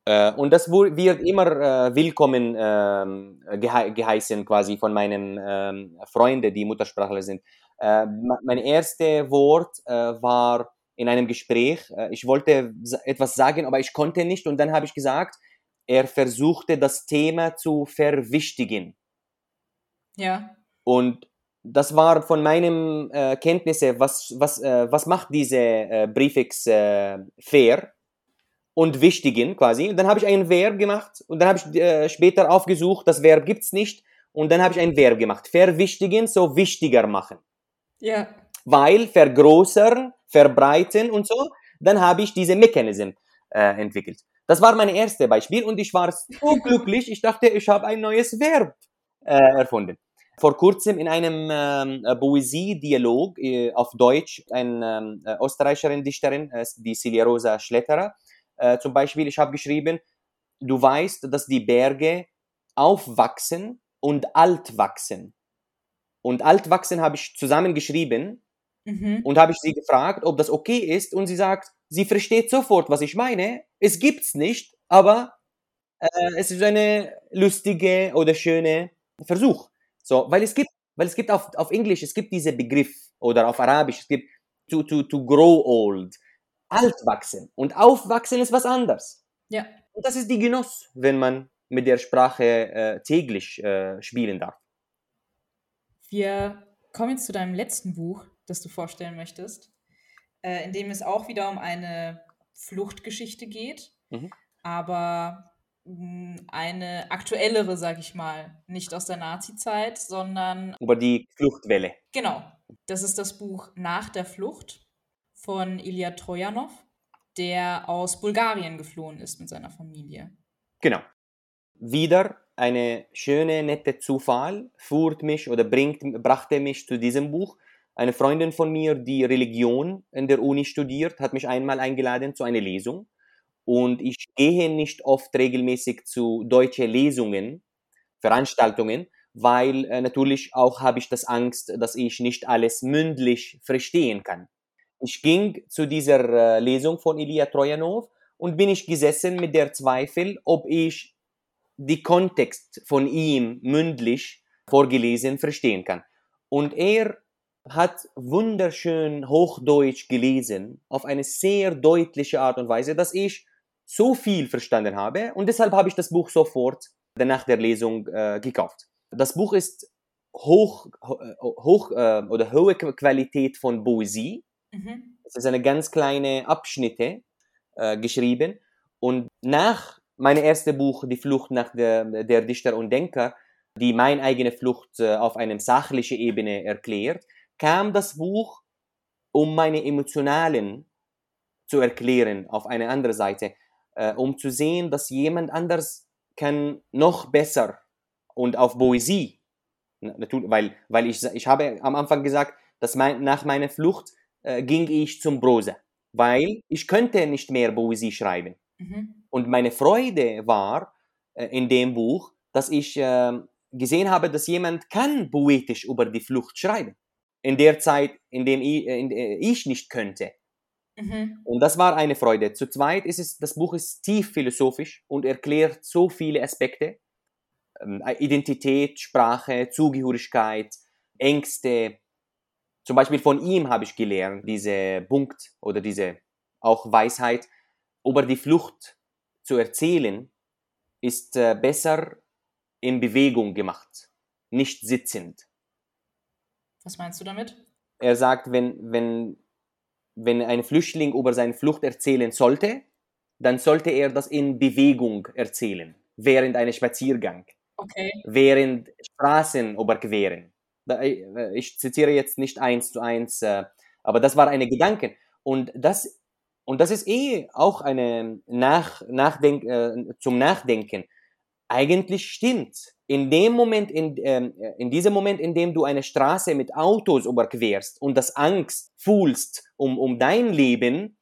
Speaker 2: Äh, und das wird immer äh, willkommen ähm, gehe geheißen quasi von meinen ähm, Freunden, die Muttersprachler sind. Äh, mein erstes Wort äh, war in einem Gespräch. Äh, ich wollte etwas sagen, aber ich konnte nicht. Und dann habe ich gesagt, er versuchte das Thema zu verwichtigen.
Speaker 1: Ja.
Speaker 2: Und das war von meinem äh, Kenntnisse, was, was, äh, was macht diese äh, Präfix äh, fair und wichtigen quasi. Und dann habe ich ein Verb gemacht und dann habe ich äh, später aufgesucht, das Verb gibt's nicht. Und dann habe ich ein Verb gemacht. Verwichtigen, so wichtiger machen.
Speaker 1: Ja.
Speaker 2: Weil vergrößern, verbreiten und so, dann habe ich diese Mechanism äh, entwickelt. Das war mein erstes Beispiel und ich war so glücklich, ich dachte, ich habe ein neues Verb erfunden. Vor kurzem in einem ähm, äh, Poesie-Dialog äh, auf Deutsch, eine ähm, äh, Österreicherin, Dichterin, äh, die Celia Rosa Schletterer, äh, zum Beispiel, ich habe geschrieben, du weißt, dass die Berge aufwachsen und alt wachsen. Und alt wachsen habe ich zusammengeschrieben
Speaker 1: Mhm.
Speaker 2: und habe ich sie gefragt, ob das okay ist und sie sagt, sie versteht sofort, was ich meine. Es gibt's nicht, aber äh, es ist eine lustige oder schöne Versuch. So, weil es gibt, weil es gibt auf, auf Englisch, es gibt diese Begriff oder auf Arabisch, es gibt to, to, to grow old, alt wachsen und aufwachsen ist was anderes.
Speaker 1: Ja.
Speaker 2: Und das ist die Genuss, wenn man mit der Sprache äh, täglich äh, spielen darf.
Speaker 1: Wir kommen jetzt zu deinem letzten Buch, das du vorstellen möchtest, äh, in dem es auch wieder um eine Fluchtgeschichte geht,
Speaker 2: Mhm.
Speaker 1: aber eine aktuellere, sag ich mal, nicht aus der Nazi-Zeit, sondern
Speaker 2: Über die Fluchtwelle.
Speaker 1: genau. Das ist das Buch Nach der Flucht von Ilya Trojanov, der aus Bulgarien geflohen ist mit seiner Familie.
Speaker 2: Genau. Wieder eine schöne, nette Zufall führt mich oder bringt, brachte mich zu diesem Buch. Eine Freundin von mir, die Religion in der Uni studiert, hat mich einmal eingeladen zu einer Lesung. Und ich gehe nicht oft regelmäßig zu deutschen Lesungen, Veranstaltungen, weil äh, natürlich auch habe ich das Angst, dass ich nicht alles mündlich verstehen kann. Ich ging zu dieser äh, Lesung von Ilya Trojanov und bin ich gesessen mit der Zweifel, ob ich die Kontext von ihm mündlich vorgelesen verstehen kann. Und er hat wunderschön Hochdeutsch gelesen, auf eine sehr deutliche Art und Weise, dass ich so viel verstanden habe und deshalb habe ich das Buch sofort nach der Lesung äh, gekauft. Das Buch ist hoch, ho- äh, hoch äh, oder hohe Qualität von Poesie.
Speaker 1: Mhm.
Speaker 2: Es ist eine ganz kleine Abschnitte äh, geschrieben. Und nach meinem ersten Buch, Die Flucht nach der, der Dichter und Denker, die meine eigene Flucht äh, auf einer sachlichen Ebene erklärt, kam das Buch, um meine emotionalen zu erklären auf eine andere Seite, äh, um zu sehen, dass jemand anders kann noch besser und auf Poesie, na- natürlich, weil, weil ich, ich habe am Anfang gesagt, dass mein, nach meiner Flucht äh, ging ich zum Prosa, weil ich könnte nicht mehr Poesie schreiben.
Speaker 1: Mhm.
Speaker 2: Und meine Freude war äh, in dem Buch, dass ich äh, gesehen habe, dass jemand kann poetisch über die Flucht schreiben. In der Zeit, in dem ich, in der ich nicht könnte.
Speaker 1: Mhm.
Speaker 2: Und das war eine Freude. Zu zweit ist es, das Buch ist tief philosophisch und erklärt so viele Aspekte. Ähm, Identität, Sprache, Zugehörigkeit, Ängste. Zum Beispiel von ihm habe ich gelernt, diese Punkt oder diese auch Weisheit, über die Flucht zu erzählen, ist äh, besser in Bewegung gemacht, nicht sitzend.
Speaker 1: Was meinst du damit?
Speaker 2: Er sagt, wenn, wenn, wenn ein Flüchtling über seine Flucht erzählen sollte, dann sollte er das in Bewegung erzählen, während eines Spaziergang,
Speaker 1: Okay.
Speaker 2: während Straßen überqueren. Da- äh, Ich zitiere jetzt nicht eins zu eins, äh, aber das war eine Gedanke. Und das, und das ist eh auch eine Nach, Nachdenk, äh, zum Nachdenken. Eigentlich stimmt. In dem Moment, in, ähm, in diesem Moment, in dem du eine Straße mit Autos überquerst und das Angst fühlst um, um dein Leben,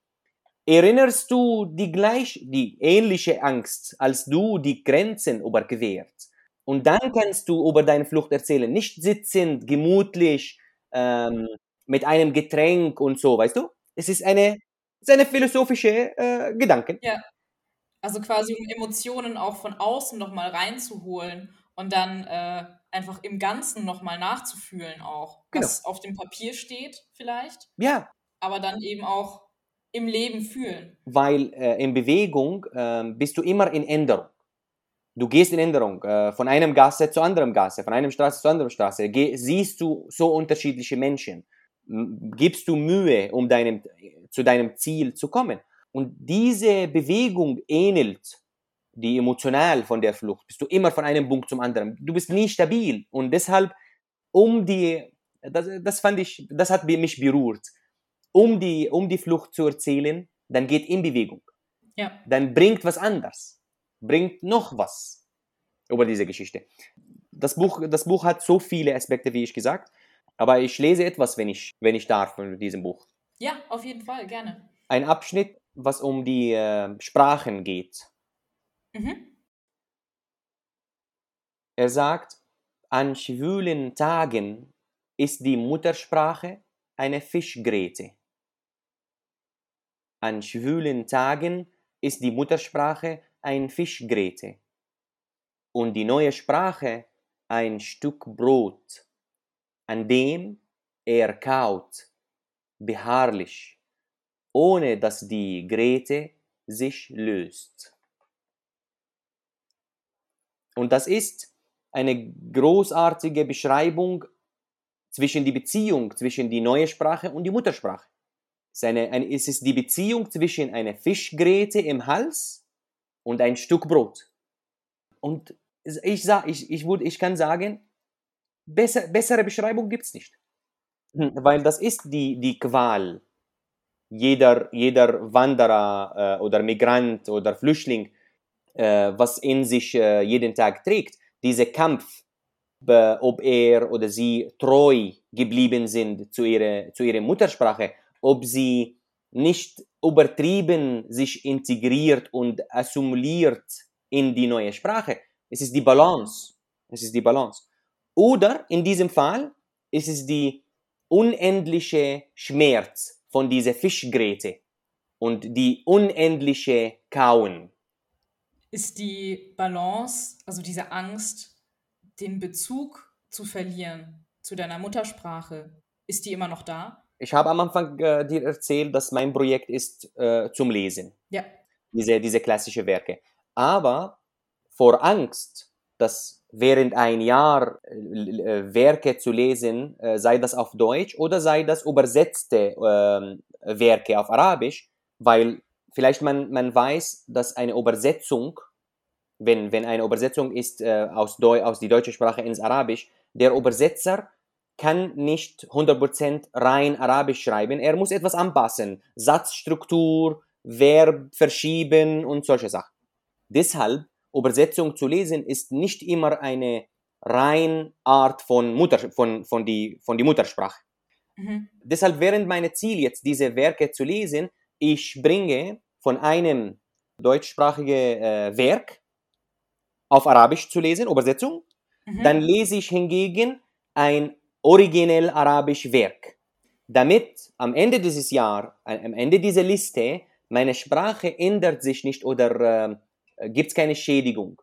Speaker 2: erinnerst du die gleich, die ähnliche Angst, als du die Grenzen überquerst. Und dann kannst du über deine Flucht erzählen. Nicht sitzend, gemütlich, ähm, mit einem Getränk und so, weißt du? Es ist eine, es ist eine philosophische äh, Gedanke.
Speaker 1: Ja. Also quasi um Emotionen auch von außen nochmal reinzuholen und dann äh, einfach im Ganzen nochmal nachzufühlen auch, was auf dem Papier steht vielleicht,
Speaker 2: Ja,
Speaker 1: aber dann eben auch im Leben fühlen.
Speaker 2: weil äh, in Bewegung ähm, bist du immer in Änderung. Du gehst in Änderung, äh, von einem Gasse zu anderem Gasse, von einem Straße zu anderem Straße. Geh, siehst du so unterschiedliche Menschen, gibst du Mühe, um deinem, zu deinem Ziel zu kommen. Und diese Bewegung ähnelt die emotional von der Flucht. Bist du immer von einem Punkt zum anderen. Du bist nie stabil und deshalb um die, das, das fand ich, das hat mich berührt. Um die, um die Flucht zu erzählen, dann geht in Bewegung.
Speaker 1: Ja.
Speaker 2: Dann bringt was anders, bringt noch was über diese Geschichte. Das Buch, das Buch hat so viele Aspekte, wie ich gesagt, aber ich lese etwas, wenn ich, wenn ich darf, von diesem Buch.
Speaker 1: Ja, auf jeden Fall, gerne.
Speaker 2: Ein Abschnitt, was um die äh, Sprachen geht.
Speaker 1: Mhm.
Speaker 2: Er sagt, an schwülen Tagen ist die Muttersprache eine Fischgräte. An schwülen Tagen ist die Muttersprache ein Fischgräte und die neue Sprache ein Stück Brot, an dem er kaut, beharrlich, ohne dass die Gräte sich löst. Und das ist eine großartige Beschreibung zwischen die Beziehung zwischen die neue Sprache und die Muttersprache. Es ist, eine, eine, es ist die Beziehung zwischen einer Fischgräte im Hals und ein Stück Brot. Und ich, sag, ich, ich, würd, ich kann sagen, besser, bessere Beschreibung gibt es nicht. Weil das ist die, die Qual jeder, jeder Wanderer äh, oder Migrant oder Flüchtling, äh, was in sich äh, jeden Tag trägt. Dieser Kampf, ob er oder sie treu geblieben sind zu ihrer, zu ihrer Muttersprache, ob sie nicht übertrieben sich integriert und assimiliert in die neue Sprache. Es ist die Balance. Es ist die Balance. Oder in diesem Fall ist es die unendliche Schmerz von dieser Fischgräte und die unendliche Kauen.
Speaker 1: Ist die Balance, also diese Angst, den Bezug zu verlieren zu deiner Muttersprache, ist die immer noch da?
Speaker 2: Ich habe am Anfang äh, dir erzählt, dass mein Projekt ist äh, zum Lesen.
Speaker 1: Ja.
Speaker 2: Diese, diese klassische Werke. Aber vor Angst, dass während ein Jahr äh, Werke zu lesen, äh, sei das auf Deutsch oder sei das übersetzte äh, Werke auf Arabisch, weil vielleicht man, man weiß, dass eine Übersetzung, wenn, wenn eine Übersetzung ist äh, aus, Deu aus die deutsche Sprache ins Arabisch, der Übersetzer kann nicht 100% rein Arabisch schreiben, er muss etwas anpassen, Satzstruktur, Verb verschieben und solche Sachen. Deshalb Übersetzung zu lesen ist nicht immer eine rein Art von, Mutter, von, von, die, von die Muttersprache.
Speaker 1: Mhm.
Speaker 2: Deshalb während meine Ziel jetzt diese Werke zu lesen, ich bringe von einem deutschsprachigen äh, Werk auf Arabisch zu lesen, Übersetzung,
Speaker 1: Mhm.
Speaker 2: dann lese ich hingegen ein originell arabisch Werk, damit am Ende dieses Jahres, am Ende dieser Liste, meine Sprache ändert sich nicht oder äh, gibt es keine Schädigung.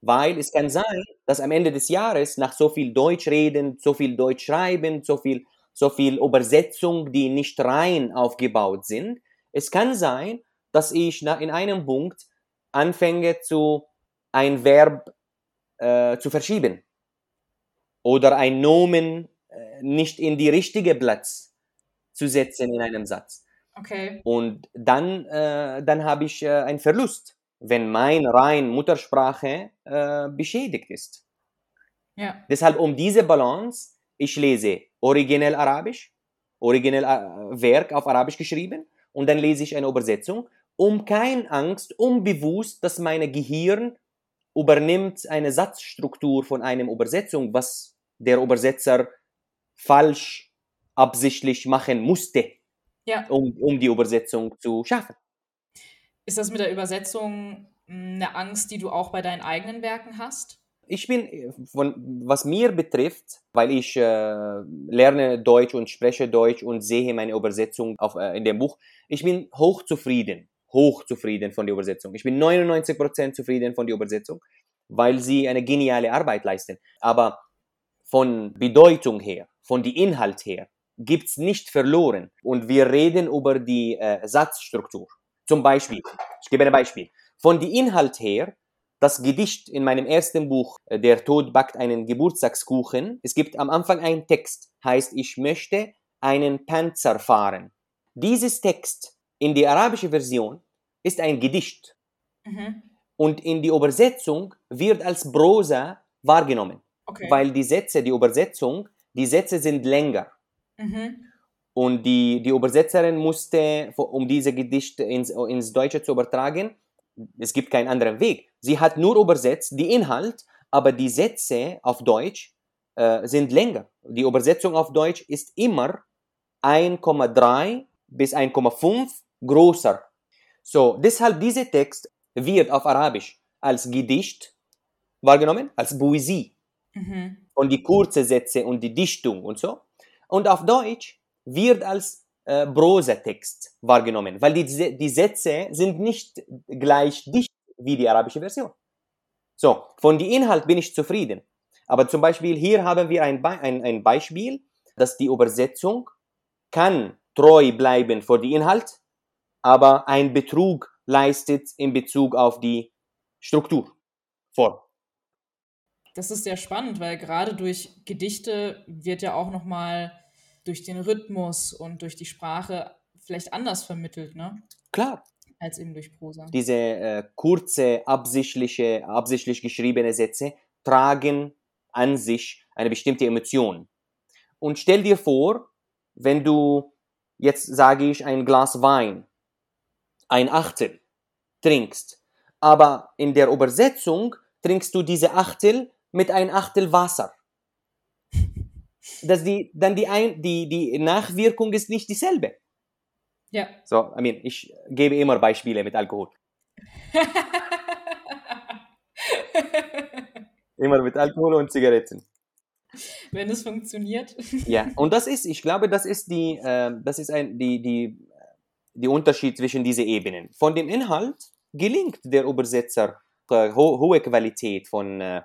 Speaker 2: Weil es kann sein, dass am Ende des Jahres nach so viel Deutsch reden, so viel Deutsch schreiben, so viel, so viel Übersetzung, die nicht rein aufgebaut sind, es kann sein, dass ich in einem Punkt anfange zu ein Verb äh, zu verschieben oder ein Nomen äh, nicht in die richtige Platz zu setzen in einem Satz.
Speaker 1: Okay.
Speaker 2: Und dann, äh, dann habe ich äh, einen Verlust, wenn mein rein Muttersprache äh, beschädigt ist.
Speaker 1: Ja.
Speaker 2: Deshalb um diese Balance, ich lese originell Arabisch, originell äh, Werk auf Arabisch geschrieben und dann lese ich eine Übersetzung, um keine Angst, unbewusst, dass mein Gehirn übernimmt eine Satzstruktur von einer Übersetzung, was der Übersetzer falsch absichtlich machen musste,
Speaker 1: Ja.
Speaker 2: um, um die Übersetzung zu schaffen.
Speaker 1: Ist das mit der Übersetzung mh, eine Angst, die du auch bei deinen eigenen Werken hast?
Speaker 2: Ich bin, äh, von, was mir betrifft, weil ich äh, lerne Deutsch und spreche Deutsch und sehe meine Übersetzung auf, äh, in dem Buch, ich bin hochzufrieden, hochzufrieden von der Übersetzung. Ich bin 99% zufrieden von der Übersetzung, weil sie eine geniale Arbeit leisten. Aber von Bedeutung her, von die Inhalt her, gibt's nicht verloren. Und wir reden über die äh, Satzstruktur. Zum Beispiel, ich gebe ein Beispiel. Von die Inhalt her, das Gedicht in meinem ersten Buch, äh, Der Tod backt einen Geburtstagskuchen, es gibt am Anfang einen Text, heißt, ich möchte einen Panzer fahren. Dieses Text in die arabische Version ist ein Gedicht
Speaker 1: Mhm.
Speaker 2: und in die Übersetzung wird als Prosa wahrgenommen,
Speaker 1: Okay.
Speaker 2: weil die Sätze, die Übersetzung, die Sätze sind länger.
Speaker 1: mhm.
Speaker 2: Und die, die Übersetzerin musste, um diese Gedichte ins, ins Deutsche zu übertragen, es gibt keinen anderen Weg. Sie hat nur übersetzt die Inhalt, aber die Sätze auf Deutsch äh, sind länger. Die Übersetzung auf Deutsch ist immer 1,3 bis 1,5 größer. So, deshalb dieser Text wird auf Arabisch als Gedicht wahrgenommen, als Poesie
Speaker 1: Mhm.
Speaker 2: und die kurzen Sätze und die Dichtung und so. Und auf Deutsch wird als äh, Prosatext wahrgenommen, weil die, die Sätze sind nicht gleich dicht wie die arabische Version. So, von dem Inhalt bin ich zufrieden. Aber zum Beispiel hier haben wir ein, Be ein, ein Beispiel, dass die Übersetzung kann treu bleiben vor die Inhalt, aber ein Betrug leistet in Bezug auf die Struktur, Form.
Speaker 1: Das ist sehr spannend, weil gerade durch Gedichte wird ja auch nochmal durch den Rhythmus und durch die Sprache vielleicht anders vermittelt, ne?
Speaker 2: Klar,
Speaker 1: Als eben durch Prosa.
Speaker 2: diese äh, kurze, absichtliche, absichtlich geschriebene Sätze tragen an sich eine bestimmte Emotion. Und stell dir vor, wenn du jetzt sage ich ein Glas Wein, ein Achtel trinkst, aber in der Übersetzung trinkst du diese Achtel mit ein Achtel Wasser. Dass die, dann die, ein, die, die Nachwirkung ist nicht dieselbe.
Speaker 1: Ja.
Speaker 2: So, I mean, ich gebe immer Beispiele mit Alkohol. Immer mit Alkohol und Zigaretten.
Speaker 1: Wenn es funktioniert.
Speaker 2: Ja, und das ist, ich glaube, das ist die, äh, das ist ein, die, die, die Unterschied zwischen diesen Ebenen. Von dem Inhalt gelingt der Übersetzer äh, ho hohe Qualität von äh,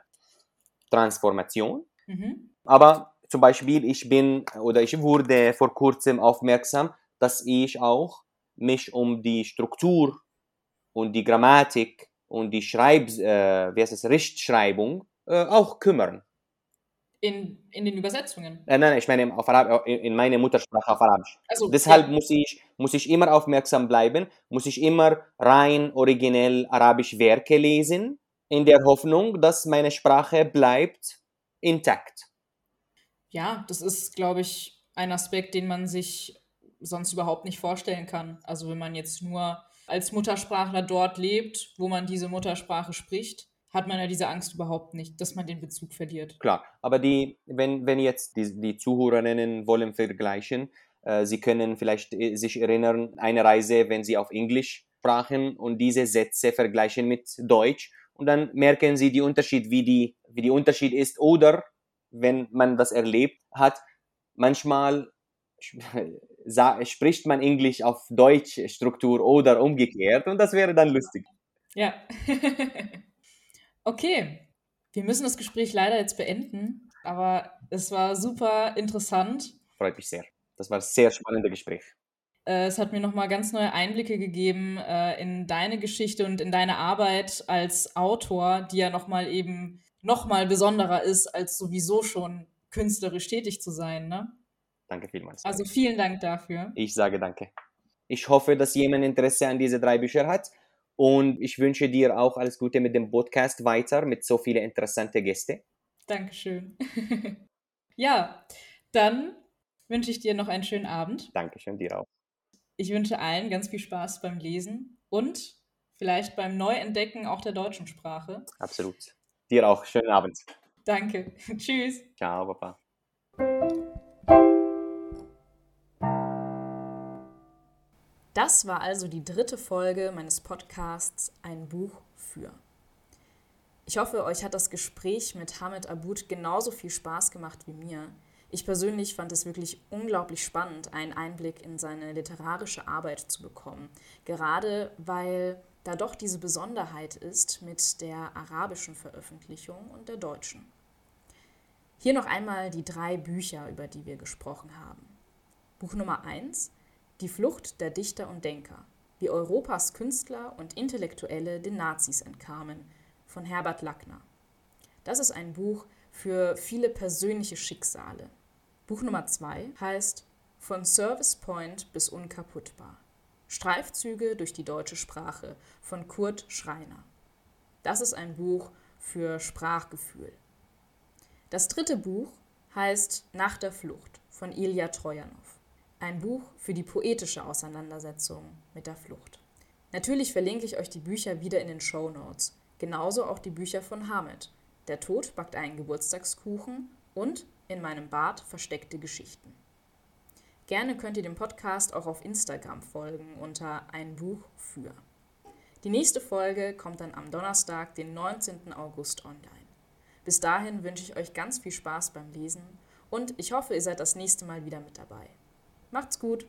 Speaker 2: Transformation.
Speaker 1: Mhm.
Speaker 2: Aber zum Beispiel, ich bin oder ich wurde vor kurzem aufmerksam, dass ich auch mich um die Struktur und die Grammatik und die Schreib, äh, wie heißt es, Rechtschreibung äh, auch kümmern.
Speaker 1: In, in den Übersetzungen.
Speaker 2: Äh, nein, ich meine auf Arab in in meiner Muttersprache auf Arabisch.
Speaker 1: Also,
Speaker 2: Deshalb
Speaker 1: ja.
Speaker 2: muss ich, muss ich immer aufmerksam bleiben, muss ich immer rein originell arabisch Werke lesen, in der Hoffnung, dass meine Sprache bleibt intakt.
Speaker 1: Ja, das ist, glaube ich, ein Aspekt, den man sich sonst überhaupt nicht vorstellen kann. Also wenn man jetzt nur als Muttersprachler dort lebt, wo man diese Muttersprache spricht, hat man ja diese Angst überhaupt nicht, dass man den Bezug verliert.
Speaker 2: Klar, aber die, wenn, wenn jetzt die, die Zuhörerinnen wollen vergleichen, äh, sie können vielleicht äh, sich erinnern, eine Reise, wenn sie auf Englisch sprachen und diese Sätze vergleichen mit Deutsch und dann merken sie die Unterschied, wie die, wie die Unterschied ist oder wenn man das erlebt hat, manchmal spricht man Englisch auf Deutsch Struktur oder umgekehrt und das wäre dann lustig.
Speaker 1: Ja. okay, wir müssen das Gespräch leider jetzt beenden, aber es war super interessant.
Speaker 2: Freut mich sehr. Das war ein sehr spannendes Gespräch.
Speaker 1: Äh, es hat mir nochmal ganz neue Einblicke gegeben äh, in deine Geschichte und in deine Arbeit als Autor, die ja nochmal eben nochmal besonderer ist, als sowieso schon künstlerisch tätig zu sein. Ne?
Speaker 2: Danke vielmals.
Speaker 1: Also vielen Dank dafür.
Speaker 2: Ich sage danke. Ich hoffe, dass jemand Interesse an diese drei Bücher hat und ich wünsche dir auch alles Gute mit dem Podcast weiter mit so vielen interessanten Gästen.
Speaker 1: Dankeschön. ja, dann wünsche ich dir noch einen schönen Abend.
Speaker 2: Dankeschön, dir auch.
Speaker 1: Ich wünsche allen ganz viel Spaß beim Lesen und vielleicht beim Neuentdecken auch der deutschen Sprache.
Speaker 2: Absolut. Dir auch. Schönen Abend.
Speaker 1: Danke. Tschüss.
Speaker 2: Ciao, Papa.
Speaker 1: Das war also die dritte Folge meines Podcasts Ein Buch für. Ich hoffe, euch hat das Gespräch mit Hamid Abud genauso viel Spaß gemacht wie mir. Ich persönlich fand es wirklich unglaublich spannend, einen Einblick in seine literarische Arbeit zu bekommen, gerade weil da doch diese Besonderheit ist mit der arabischen Veröffentlichung und der deutschen. Hier noch einmal die drei Bücher, über die wir gesprochen haben. Buch Nummer 1 Die Flucht der Dichter und Denker, wie Europas Künstler und Intellektuelle den Nazis entkamen, von Herbert Lackner. Das ist ein Buch für viele persönliche Schicksale, Buch Nummer 2 heißt Von Service Point bis unkaputtbar. Streifzüge durch die deutsche Sprache von Kurt Schreiner. Das ist ein Buch für Sprachgefühl. Das dritte Buch heißt Nach der Flucht von Ilja Trojanow. Ein Buch für die poetische Auseinandersetzung mit der Flucht. Natürlich verlinke ich euch die Bücher wieder in den Show Notes. Genauso auch die Bücher von Hamid. Der Tod backt einen Geburtstagskuchen und in meinem Bad versteckte Geschichten. Gerne könnt ihr dem Podcast auch auf Instagram folgen unter ein Buch für. Die nächste Folge kommt dann am Donnerstag, den 19. August online. Bis dahin wünsche ich euch ganz viel Spaß beim Lesen und ich hoffe, ihr seid das nächste Mal wieder mit dabei. Macht's gut!